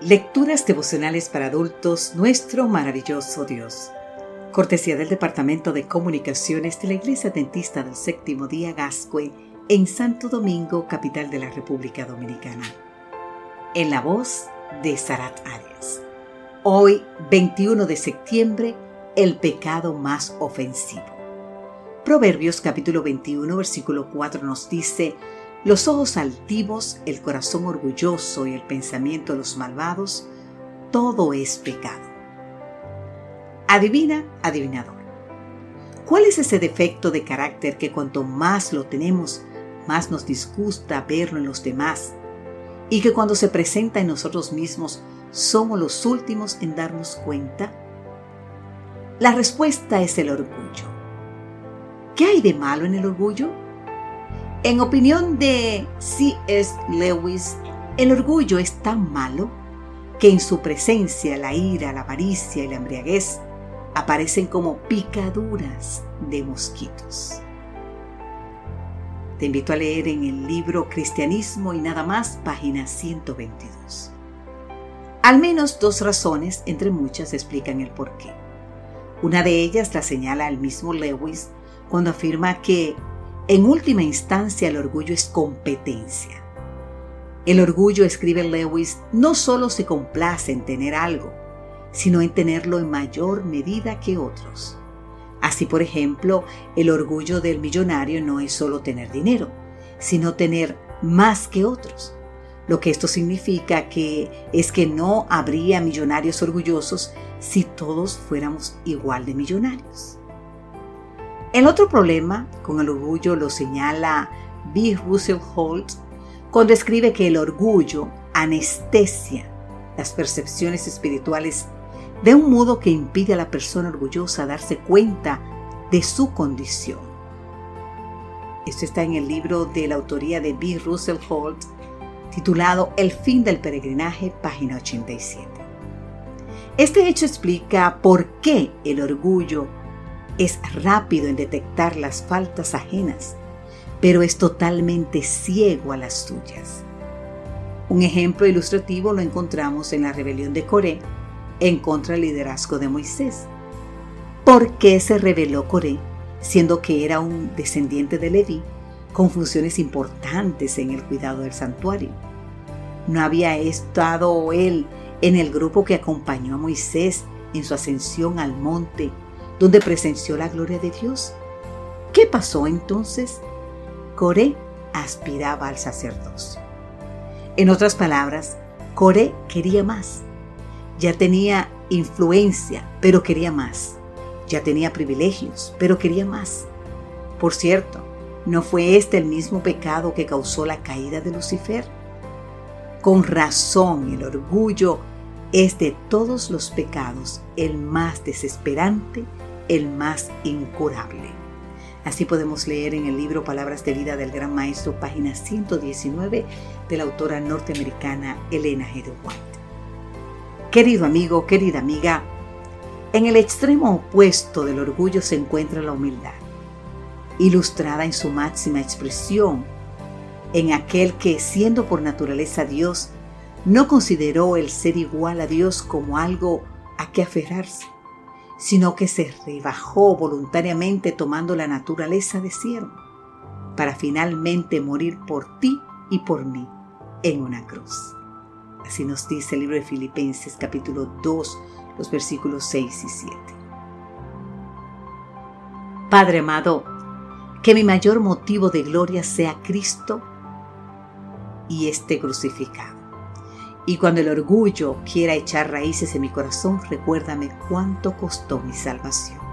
Lecturas devocionales para adultos, nuestro maravilloso Dios. Cortesía del Departamento de Comunicaciones de la Iglesia Dentista del Séptimo Día Gascue en Santo Domingo, capital de la República Dominicana. En la voz de Sarat Arias. Hoy, 21 de septiembre, el pecado más ofensivo. Proverbios capítulo 21, versículo 4 nos dice, los ojos altivos, el corazón orgulloso y el pensamiento de los malvados, todo es pecado. Adivina, adivinador. ¿Cuál es ese defecto de carácter que cuanto más lo tenemos, más nos disgusta verlo en los demás y que cuando se presenta en nosotros mismos somos los últimos en darnos cuenta? La respuesta es el orgullo. ¿Qué hay de malo en el orgullo? En opinión de C.S. Lewis, el orgullo es tan malo que en su presencia la ira, la avaricia y la embriaguez aparecen como picaduras de mosquitos. Te invito a leer en el libro Cristianismo y nada más, página 122. Al menos dos razones, entre muchas, explican el porqué. Una de ellas la señala el mismo Lewis cuando afirma que en última instancia, el orgullo es competencia. El orgullo, escribe Lewis, no solo se complace en tener algo, sino en tenerlo en mayor medida que otros. Así, por ejemplo, el orgullo del millonario no es solo tener dinero, sino tener más que otros. Lo que esto significa que es que no habría millonarios orgullosos si todos fuéramos igual de millonarios. El otro problema con el orgullo lo señala B. Russell Holt cuando escribe que el orgullo anestesia las percepciones espirituales de un modo que impide a la persona orgullosa darse cuenta de su condición. Esto está en el libro de la autoría de B. Russell Holt, titulado El fin del peregrinaje, página 87. Este hecho explica por qué el orgullo es rápido en detectar las faltas ajenas, pero es totalmente ciego a las suyas. Un ejemplo ilustrativo lo encontramos en la rebelión de Coré en contra del liderazgo de Moisés. ¿Por qué se rebeló Coré, siendo que era un descendiente de Leví, con funciones importantes en el cuidado del santuario? ¿No había estado él en el grupo que acompañó a Moisés en su ascensión al monte donde presenció la gloria de Dios. ¿Qué pasó entonces? Coré aspiraba al sacerdocio. En otras palabras, Coré quería más. Ya tenía influencia, pero quería más. Ya tenía privilegios, pero quería más. Por cierto, ¿no fue este el mismo pecado que causó la caída de Lucifer? Con razón, el orgullo es de todos los pecados el más desesperante el más incurable. Así podemos leer en el libro Palabras de Vida del Gran Maestro, página 119, de la autora norteamericana Elena. Querido amigo, querida amiga, en el extremo opuesto del orgullo se encuentra la humildad, ilustrada en su máxima expresión, en aquel que, siendo por naturaleza Dios, no consideró el ser igual a Dios como algo a que aferrarse, sino que se rebajó voluntariamente tomando la naturaleza de siervo, para finalmente morir por ti y por mí en una cruz. Así nos dice el libro de Filipenses capítulo 2, los versículos 6 y 7. Padre amado, que mi mayor motivo de gloria sea Cristo y este crucificado. Y cuando el orgullo quiera echar raíces en mi corazón, recuérdame cuánto costó mi salvación.